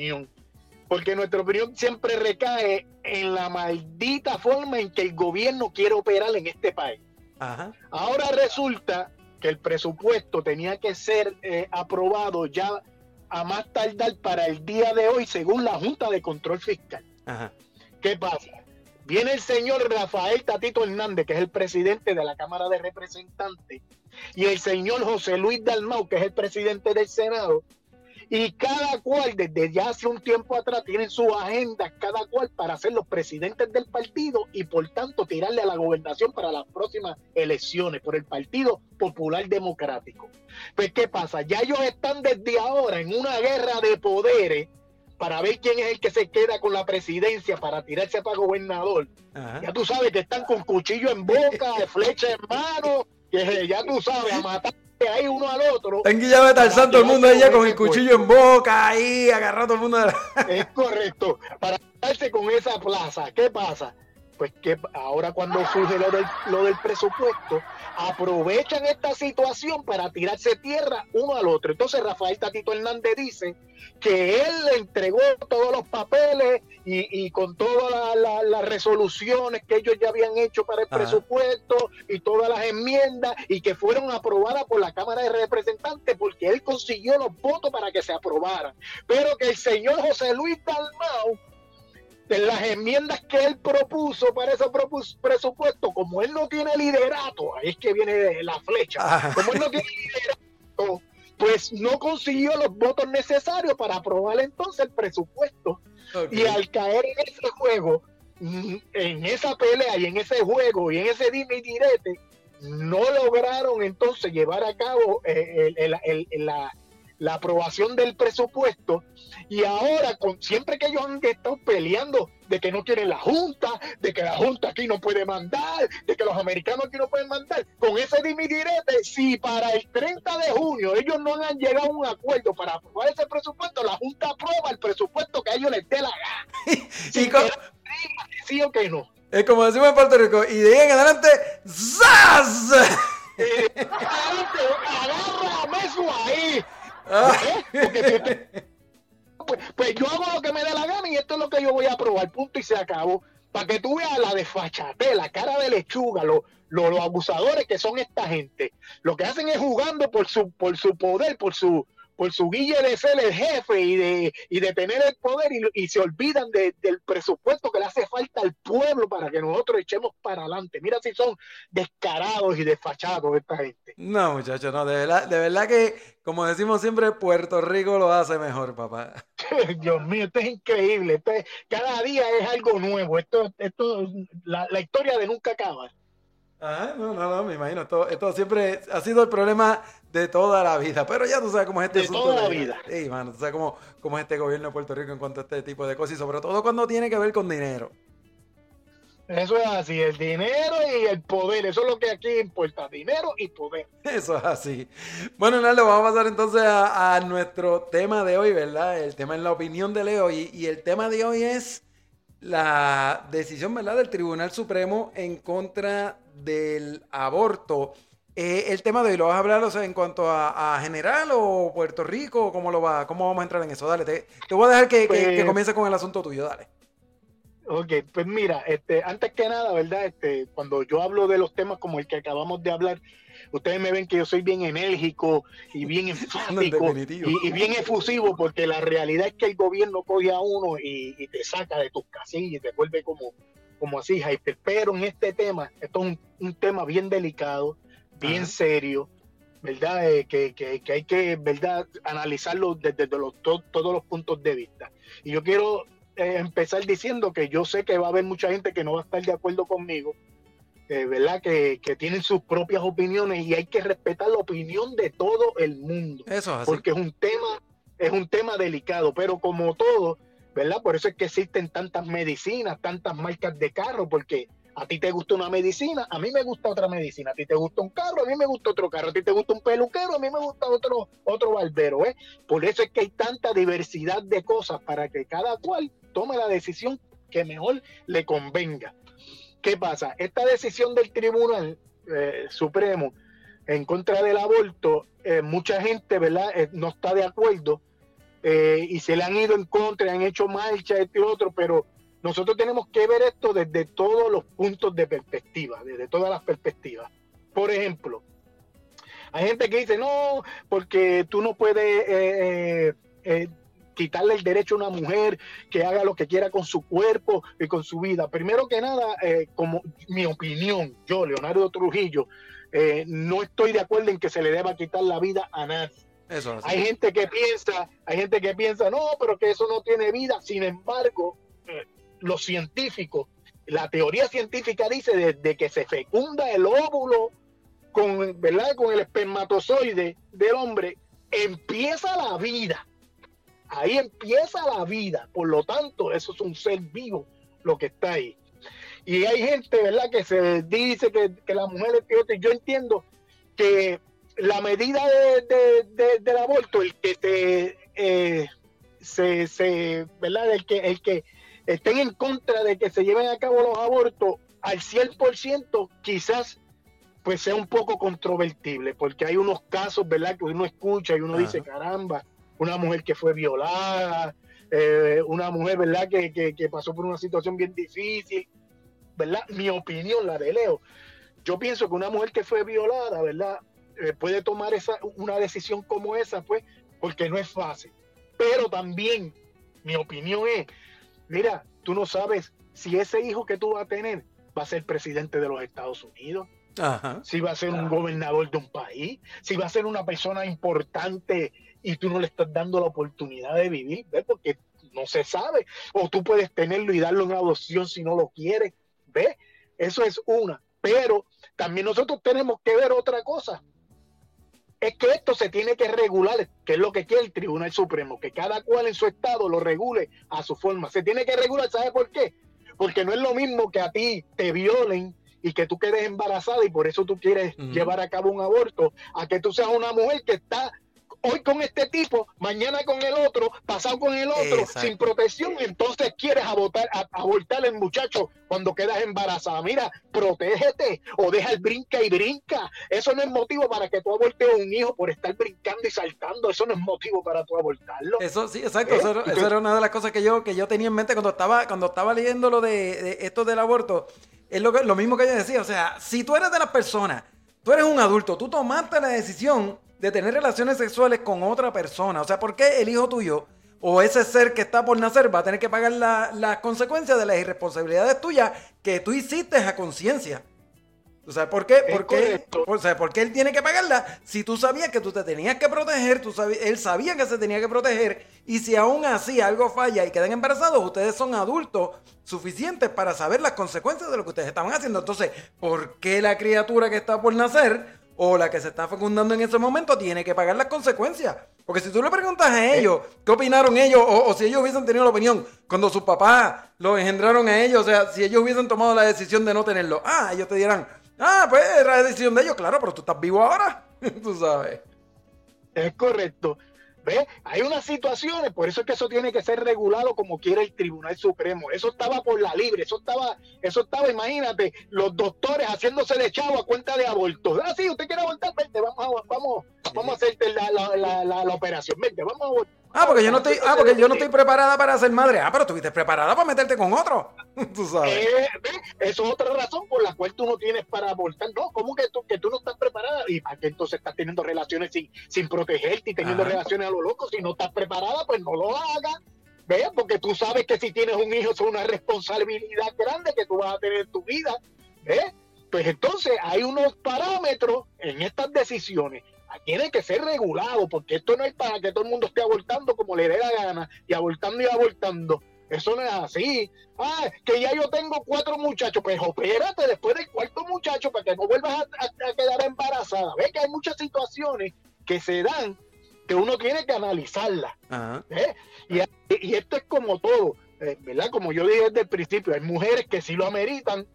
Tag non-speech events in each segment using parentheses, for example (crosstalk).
opinión. Porque nuestra opinión siempre recae en la maldita forma en que el gobierno quiere operar en este país. Ahora resulta que el presupuesto tenía que ser eh, aprobado ya a más tardar para el día de hoy, según la Junta de Control Fiscal. ¿Qué pasa? Viene el señor Rafael Tatito Hernández, que es el presidente de la Cámara de Representantes, y el señor José Luis Dalmau, que es el presidente del Senado, y cada cual desde ya hace un tiempo atrás tienen su agenda, cada cual para ser los presidentes del partido y por tanto tirarle a la gobernación para las próximas elecciones por el Partido Popular Democrático. Pues ¿qué pasa? Ya ellos están desde ahora en una guerra de poderes para ver quién es el que se queda con la presidencia para tirarse para gobernador. Ya tú sabes que están con cuchillo en boca, flecha en mano, que ya tú sabes, a matar ahí uno al otro. En Guillave Tarzán, todo el mundo allá con el cuchillo en boca, ahí, agarrado todo el mundo. Es correcto, para darse con esa plaza. ¿Qué pasa? Pues que ahora cuando surge lo del, lo del presupuesto, aprovechan esta situación para tirarse tierra uno al otro. Entonces Rafael Tatito Hernández dice que él le entregó todos los papeles y, con todas las resoluciones que ellos ya habían hecho para el presupuesto y todas las enmiendas y que fueron aprobadas por la Cámara de Representantes porque él consiguió los votos para que se aprobaran. Pero que el señor José Luis Dalmau las enmiendas que él propuso para ese presupuesto, como él no tiene liderato, ahí es que viene la flecha, ah. como él no tiene liderato, pues no consiguió los votos necesarios para aprobar entonces el presupuesto. Y al caer en ese juego, mm, en esa pelea y en ese juego y en ese dime y direte, no lograron entonces llevar a cabo eh, la, la aprobación del presupuesto y ahora con siempre que ellos han estado peleando de que no quieren la junta, de que la junta aquí no puede mandar, de que los americanos aquí no pueden mandar, con ese dimidirete, si para el 30 de junio ellos no han llegado a un acuerdo para aprobar ese presupuesto, la junta aprueba el presupuesto que a ellos les dé la gana. (laughs) sí o que no. Es como decimos en Puerto Rico, y de ahí en adelante, ¡zas! Eh, (laughs) agarra ahí. Ah. Pues, yo hago lo que me dé la gana y esto es lo que yo voy a probar, punto y se acabó. Para que tú veas la desfachate, la cara de lechuga, los, los, abusadores que son esta gente. Lo que hacen es jugando por su, por su poder, por su, por su guille de ser el jefe y de, y de tener el poder y, se olvidan del presupuesto que le hace falta al pueblo para que nosotros echemos para adelante. Mira si son descarados y desfachados esta gente. No, muchachos, no, de verdad, de verdad que, como decimos siempre, Puerto Rico lo hace mejor, papá. (laughs) Dios mío, esto es increíble. cada día es algo nuevo. Esto, esto, la, la historia de nunca acaba. Ah, no, no, no, me imagino. Esto, esto siempre ha sido el problema de toda la vida. Pero ya tú sabes cómo es este De toda la vida. Sí, mano, tú sabes cómo, cómo, es este gobierno de Puerto Rico en cuanto a este tipo de cosas y sobre todo cuando tiene que ver con dinero. Eso es así, el dinero y el poder, eso es lo que aquí importa, dinero y poder. (laughs) Eso es así. Bueno, Naldo, vamos a pasar entonces a, nuestro tema de hoy, ¿verdad? El tema es la opinión de Leo y, y el tema de hoy es la decisión, ¿verdad?, del Tribunal Supremo en contra del aborto. Eh, el tema de hoy, ¿lo vas a hablar en cuanto a, general o Puerto Rico? ¿Cómo lo va? ¿Cómo vamos a entrar en eso? Dale, te, voy a dejar que, pues comience con el asunto tuyo, dale. Ok, pues mira, este, antes que nada, ¿verdad? Este, cuando yo hablo de los temas como el que acabamos de hablar, ustedes me ven que yo soy bien enérgico y bien (laughs) enfático y, bien efusivo, porque la realidad es que el gobierno coge a uno y, te saca de tus casillas y te vuelve como, como así, hyper. Pero en este tema, esto es un, tema bien delicado, bien serio, ¿verdad? Eh, que, que, que, hay que, ¿verdad? Analizarlo desde, los, todos los puntos de vista. Y yo quiero eh, empezar diciendo que yo sé que va a haber mucha gente que no va a estar de acuerdo conmigo, eh, ¿verdad? Que, que, tienen sus propias opiniones y hay que respetar la opinión de todo el mundo. Eso es Porque es un tema, es un tema delicado, pero como todo, ¿verdad? Por eso es que existen tantas medicinas, tantas marcas de carro, porque a ti te gusta una medicina, a mí me gusta otra medicina, a ti te gusta un carro, a mí me gusta otro carro, a ti te gusta un peluquero, a mí me gusta otro, otro barbero, ¿eh? Por eso es que hay tanta diversidad de cosas para que cada cual tome la decisión que mejor le convenga. ¿Qué pasa? Esta decisión del Tribunal eh, Supremo en contra del aborto, eh, mucha gente, ¿verdad?, no está de acuerdo eh, y se le han ido en contra, han hecho marcha, este y otro, pero nosotros tenemos que ver esto desde todos los puntos de perspectiva, desde todas las perspectivas. Por ejemplo, hay gente que dice, no, porque tú no puedes eh, eh, quitarle el derecho a una mujer que haga lo que quiera con su cuerpo y con su vida. Primero que nada, como mi opinión, yo, Leonardo Trujillo, no estoy de acuerdo en que se le deba quitar la vida a nadie hay gente que piensa, hay gente que piensa, no, pero que eso no tiene vida. Sin embargo, los científicos, la teoría científica dice desde que se fecunda el óvulo con, ¿verdad? con el espermatozoide del hombre, empieza la vida. Ahí empieza la vida. Por lo tanto, eso es un ser vivo lo que está ahí. Y hay gente, ¿verdad?, que se dice que, que la mujer es peor. Yo entiendo que la medida de, del aborto, el que te, eh, se, se, ¿verdad? El que, el que estén en contra de que se lleven a cabo los abortos al 100%, quizás pues sea un poco controvertible, porque hay unos casos, ¿verdad? Que uno escucha y uno dice, caramba, una mujer que fue violada, eh, una mujer, ¿verdad? Que, que, que, pasó por una situación bien difícil, ¿verdad? Mi opinión, la de Leo. Yo pienso que una mujer que fue violada, ¿verdad? Eh, puede tomar esa, una decisión como esa, pues, porque no es fácil. Pero también, mi opinión es, mira, tú no sabes si ese hijo que tú vas a tener va a ser presidente de los Estados Unidos, si va a ser un gobernador de un país, si va a ser una persona importante y tú no le estás dando la oportunidad de vivir, ¿ves? Porque no se sabe. O tú puedes tenerlo y darle una adopción si no lo quieres, ¿ves? Eso es una. Pero también nosotros tenemos que ver otra cosa es que esto se tiene que regular, que es lo que quiere el Tribunal Supremo, que cada cual en su estado lo regule a su forma. Se tiene que regular, ¿sabe por qué? Porque no es lo mismo que a ti te violen y que tú quedes embarazada y por eso tú quieres llevar a cabo un aborto, a que tú seas una mujer que está hoy con este tipo, mañana con el otro, pasado con el otro, sin protección, entonces quieres abortar, abortar el muchacho cuando quedas embarazada. Mira, protégete o deja el brinca y brinca. Eso no es motivo para que tú abortes a un hijo por estar brincando y saltando. Eso no es motivo para tú abortarlo. Eso sí, exacto. Eso, era una de las cosas que yo, que yo tenía en mente cuando estaba, cuando estaba leyendo lo de, esto del aborto. Es lo, que, lo mismo que yo decía. O sea, si tú eres de las personas, tú eres un adulto, tú tomaste la decisión de tener relaciones sexuales con otra persona. O sea, ¿por qué el hijo tuyo o ese ser que está por nacer va a tener que pagar las consecuencias de las irresponsabilidades tuyas que tú hiciste a conciencia? O sea, ¿por qué? ¿Por qué, o sea, ¿por qué él tiene que pagarla si tú sabías que tú te tenías que proteger, tú él sabía que se tenía que proteger y si aún así algo falla y quedan embarazados, ustedes son adultos suficientes para saber las consecuencias de lo que ustedes estaban haciendo. Entonces, ¿por qué la criatura que está por nacer o la que se está fecundando en ese momento tiene que pagar las consecuencias. Porque si tú le preguntas a ellos qué opinaron ellos, o, si ellos hubiesen tenido la opinión cuando sus papás lo engendraron a ellos, o sea, si ellos hubiesen tomado la decisión de no tenerlo, ah, ellos te dirán, ah, pues era la decisión de ellos, claro, pero tú estás vivo ahora, (laughs) tú sabes. Es correcto. ¿Ves? Hay unas situaciones, por eso es que eso tiene que ser regulado como quiere el Tribunal Supremo. Eso estaba por la libre, eso estaba, eso estaba, imagínate, los doctores haciéndose de chavo a cuenta de abortos. Ah, sí, usted quiere abortar, vente, vamos a, vamos, vamos a hacerte la, la, la, la operación, vente, vamos a abortar. Ah, porque yo no estoy, ah, porque yo no estoy preparada para ser madre. Ah, pero estuviste preparada para meterte con otro. (laughs) tú sabes. Eh, eso es otra razón por la cual tú no tienes para abortar. No, ¿cómo que tú, que tú no estás preparada? ¿Y para qué entonces estás teniendo relaciones sin, sin protegerte y teniendo relaciones a lo loco? Si no estás preparada, pues no lo hagas. ¿Ves? Porque tú sabes que si tienes un hijo es una responsabilidad grande que tú vas a tener en tu vida. ¿Ves? Pues entonces hay unos parámetros en estas decisiones tiene que ser regulado, porque esto no es para que todo el mundo esté abortando como le dé la gana, y abortando y abortando. Eso no es así. Ah, que ya yo tengo cuatro muchachos, pues opérate después del cuarto muchacho para que no vuelvas a, quedar embarazada. Ve que hay muchas situaciones que se dan que uno tiene que analizarlas. ¿eh? Y, esto es como todo, eh, ¿verdad? Como yo dije desde el principio, hay mujeres que sí lo ameritan,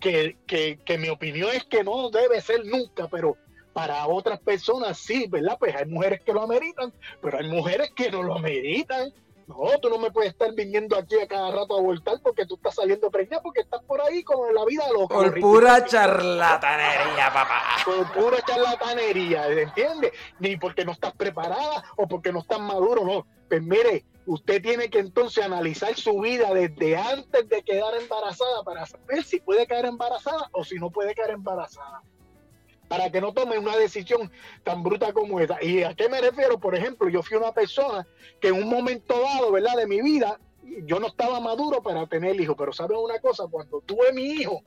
que, que, que mi opinión es que no debe ser nunca, pero para otras personas sí, ¿verdad? Pues hay mujeres que lo ameritan, pero hay mujeres que no lo ameritan. No, tú no me puedes estar viniendo aquí a cada rato a voltar porque tú estás saliendo preñada porque estás por ahí como en la vida loca. Por pura charlatanería, papá. Por pura charlatanería, ¿entiendes? Ni porque no estás preparada o porque no estás maduro, no. Pues mire, usted tiene que entonces analizar su vida desde antes de quedar embarazada para saber si puede quedar embarazada o si no puede quedar embarazada para que no tome una decisión tan bruta como esa. ¿Y a qué me refiero? Por ejemplo, yo fui una persona que en un momento dado, ¿verdad? De mi vida, yo no estaba maduro para tener hijos, pero ¿sabes una cosa? Cuando tuve mi hijo,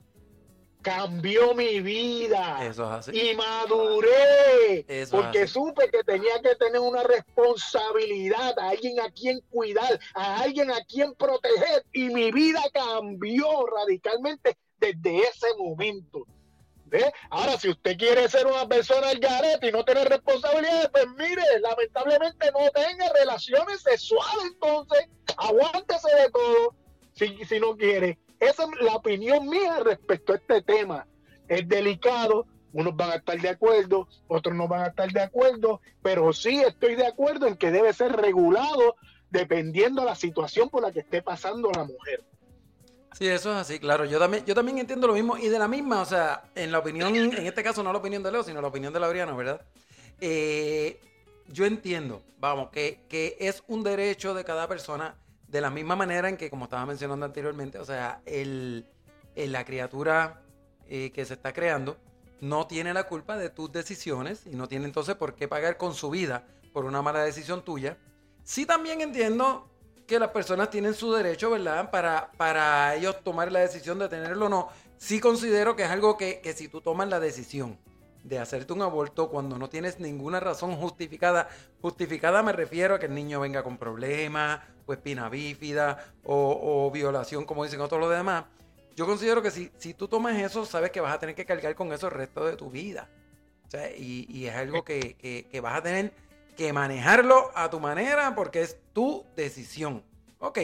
cambió mi vida. Eso es así. Y maduré. porque supe que tenía que tener una responsabilidad, a alguien a quien cuidar, a alguien a quien proteger. Y mi vida cambió radicalmente desde ese momento. Ahora, si usted quiere ser una persona al garete y no tener responsabilidades, pues mire, lamentablemente no tenga relaciones sexuales, entonces aguántese de todo si, si no quiere. Esa es la opinión mía respecto a este tema. Es delicado, unos van a estar de acuerdo, otros no van a estar de acuerdo, pero sí estoy de acuerdo en que debe ser regulado dependiendo de la situación por la que esté pasando la mujer. Sí, eso es así, claro. Yo también, yo también entiendo lo mismo. Y de la misma, o sea, en la opinión, en este caso no la opinión de Leo, sino la opinión de Laureano, ¿verdad? Eh, yo entiendo, vamos, que, que, es un derecho de cada persona, de la misma manera en que, como estaba mencionando anteriormente, o sea, el, la criatura eh, que se está creando no tiene la culpa de tus decisiones y no tiene entonces por qué pagar con su vida por una mala decisión tuya. Sí también entiendo que las personas tienen su derecho, ¿verdad? Para, para ellos tomar la decisión de tenerlo o no. Sí considero que es algo que, que si tú tomas la decisión de hacerte un aborto cuando no tienes ninguna razón justificada, justificada me refiero a que el niño venga con problemas, o espina bífida, o, violación, como dicen todos los demás. Yo considero que si, si tú tomas eso, sabes que vas a tener que cargar con eso el resto de tu vida. O sea, y, y, es algo que, que, que vas a tener que manejarlo a tu manera porque es tu decisión. Ok,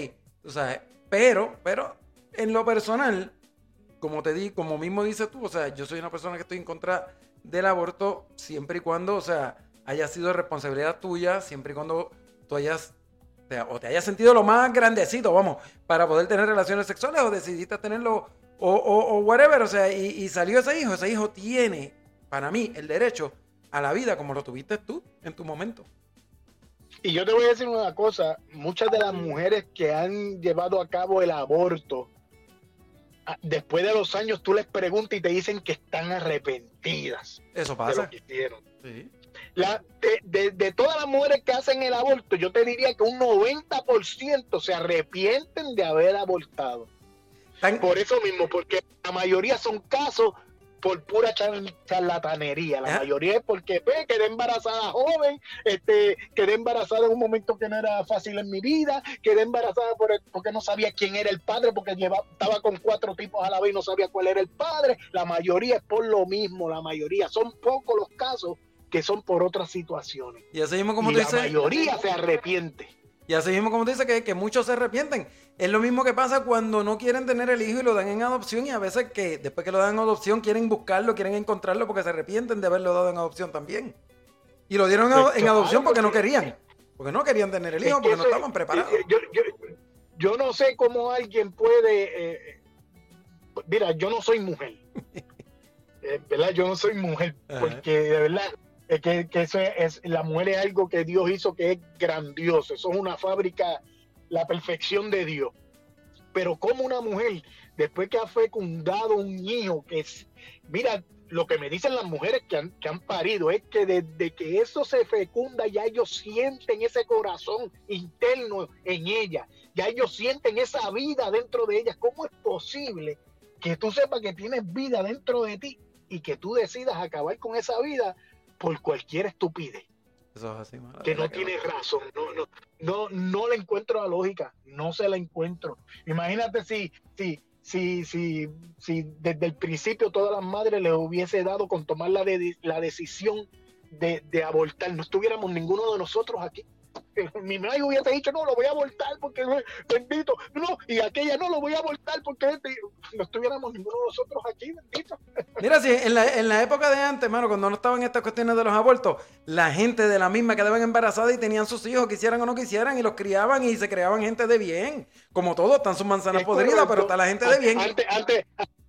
o sea, pero, pero en lo personal, como te di, como mismo dices tú, o sea, yo soy una persona que estoy en contra del aborto siempre y cuando, o sea, haya sido responsabilidad tuya, siempre y cuando tú hayas o te hayas sentido lo más grandecito, vamos, para poder tener relaciones sexuales o decidiste tenerlo o, o, whatever, o sea, y, y, salió ese hijo, ese hijo tiene, para mí, el derecho a la vida como lo tuviste tú en tu momento. Y yo te voy a decir una cosa, muchas de las mujeres que han llevado a cabo el aborto, después de los años tú les preguntas y te dicen que están arrepentidas. Eso pasa. De lo que hicieron. de, todas las mujeres que hacen el aborto, yo te diría que un 90% se arrepienten de haber abortado. Por eso mismo, porque la mayoría son casos por pura charlatanería. La mayoría es porque pues, quedé embarazada joven, este, quedé embarazada en un momento que no era fácil en mi vida, quedé embarazada por porque no sabía quién era el padre, porque llevaba, estaba con cuatro tipos a la vez y no sabía cuál era el padre. La mayoría es por lo mismo, la mayoría. Son pocos los casos que son por otras situaciones. Y así mismo como La mayoría se arrepiente. Y así mismo como dice que, que muchos se arrepienten. Es lo mismo que pasa cuando no quieren tener el hijo y lo dan en adopción y a veces que después que lo dan en adopción quieren buscarlo, quieren encontrarlo porque se arrepienten de haberlo dado en adopción también. Y lo dieron en, adopción porque no querían. Porque no querían tener el hijo, porque no estaban preparados. Yo, no sé cómo alguien puede... Eh, mira, yo no soy mujer. (laughs) Eh, ¿Verdad? Yo no soy mujer. Porque de verdad es que, eso es, la mujer es algo que Dios hizo que es grandioso. Eso es una fábrica, la perfección de Dios. Pero como una mujer, después que ha fecundado un hijo, que es, mira, lo que me dicen las mujeres que han, que han parido es que desde que eso se fecunda, ya ellos sienten ese corazón interno en ella, ya ellos sienten esa vida dentro de ellas. ¿Cómo es posible que tú sepas que tienes vida dentro de ti y que tú decidas acabar con esa vida por cualquier estupidez. que no tiene razón, no, no, no, no le encuentro la lógica, no se la encuentro. Imagínate si, si, si, si, si desde el principio todas las madres les hubiese dado con tomar la, la decisión de, abortar, no estuviéramos ninguno de nosotros aquí. (laughs) Mi madre hubiese dicho, no, lo voy a abortar porque bendito, no, y aquella no lo voy a abortar porque este, no estuviéramos ninguno de nosotros aquí, bendito. (laughs) Mira, sí, en la, en la época de antes, mano, cuando no estaban estas cuestiones de los abortos, la gente de la misma quedaban embarazadas y tenían sus hijos, quisieran o no quisieran, y los criaban y se creaban gente de bien. Como todos, están sus manzanas podridas, pero está la gente de bien. Antes, antes,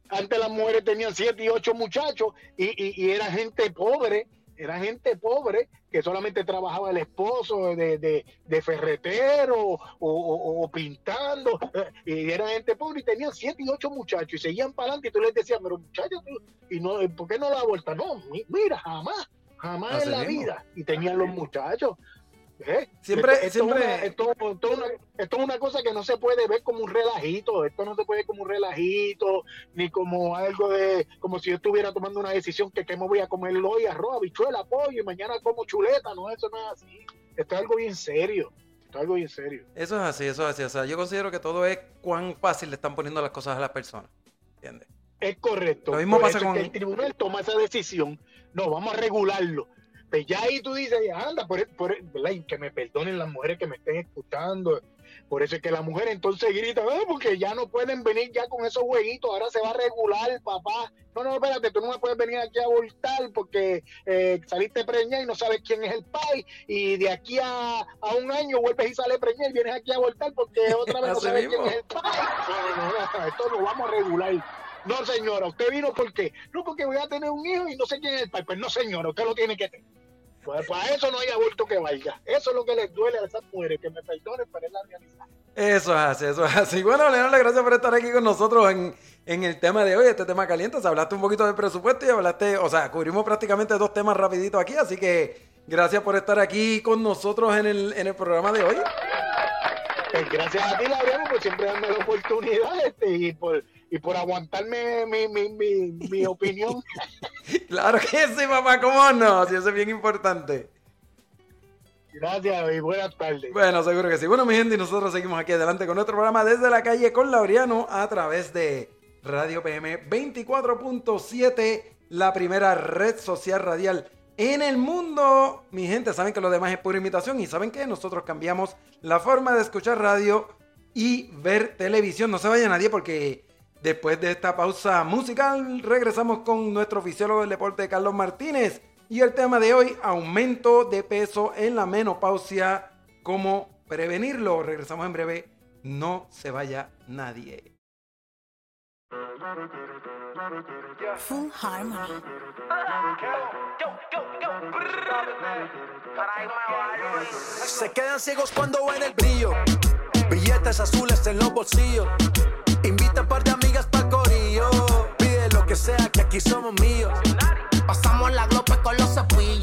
antes las mujeres tenían siete y ocho muchachos y, y, y era gente pobre era gente pobre que solamente trabajaba el esposo de, ferretero o, pintando, y era gente pobre y tenían siete y ocho muchachos y seguían para adelante y tú les decías, pero muchachos, y no, ¿por qué no la vuelta? No, mira, jamás, jamás en la vida. Y tenían los muchachos. ¿Eh? Siempre, esto, siempre... Esto, es una cosa que no se puede ver como un relajito, esto no se puede ver como un relajito, ni como algo de, como si yo estuviera tomando una decisión que qué me voy a comer hoy, arroz, bichuela, pollo, y mañana como chuleta, no, eso no es así, esto es algo bien serio. Esto es algo bien serio. Eso es así, eso es así. O sea, yo considero que todo es cuán fácil le están poniendo las cosas a las personas. ¿Entiendes? Es correcto. Lo mismo pasa con... el tribunal toma esa decisión. No, vamos a regularlo pues ya ahí tú dices, anda, por, por, que me perdonen las mujeres que me estén escuchando. Por eso es que la mujer entonces grita, ah, porque ya no pueden venir ya con esos jueguitos, ahora se va a regular, papá. No, no, espérate, tú no me puedes venir aquí a voltar porque eh, saliste preñada y no sabes quién es el pai, y de aquí a, a un año vuelves y sales preñada y vienes aquí a voltar porque otra vez no (laughs) sabes quién es el pai. No, no, no, esto lo vamos a regular. No, señora, usted vino porque, no, porque voy a tener un hijo y no sé quién es el pai. Pues no, señora, usted lo tiene que tener. Pues para eso no hay aborto que valga. Eso es lo que les duele a esas mujeres, que me perdonen, pero es la realidad. Eso es así, eso es así. Bueno, Leonardo, gracias por estar aquí con nosotros en, en el tema de hoy, este tema caliente. O hablaste un poquito de presupuesto y hablaste, o sea, cubrimos prácticamente dos temas rapiditos aquí, así que gracias por estar aquí con nosotros en el, en el programa de hoy. Pues gracias a ti, Laureano, por siempre darme la oportunidad este, y por y por aguantarme mi, mi, mi, mi (laughs) opinión. claro que sí, papá, ¿cómo no? Si eso es bien importante. Gracias y buenas tardes. Bueno, seguro que sí. Bueno, mi gente, y nosotros seguimos aquí adelante con nuestro programa desde la calle con Laureano a través de Radio PM 24.7, la primera red social radial en el mundo. Mi gente, saben que lo demás es pura imitación y saben que nosotros cambiamos la forma de escuchar radio y ver televisión. No se vaya nadie porque Después de esta pausa musical, regresamos con nuestro fisiólogo del deporte, Carlos Martínez. Y el tema de hoy, aumento de peso en la menopausia, cómo prevenirlo. Regresamos en breve, no se vaya nadie. Full Harmony. Se quedan ciegos cuando ven el brillo. Billetes azules en los bolsillos. Invita a par de amigas para corillo. Pide lo que sea, que aquí somos míos. Pasamos la glope con los cepillos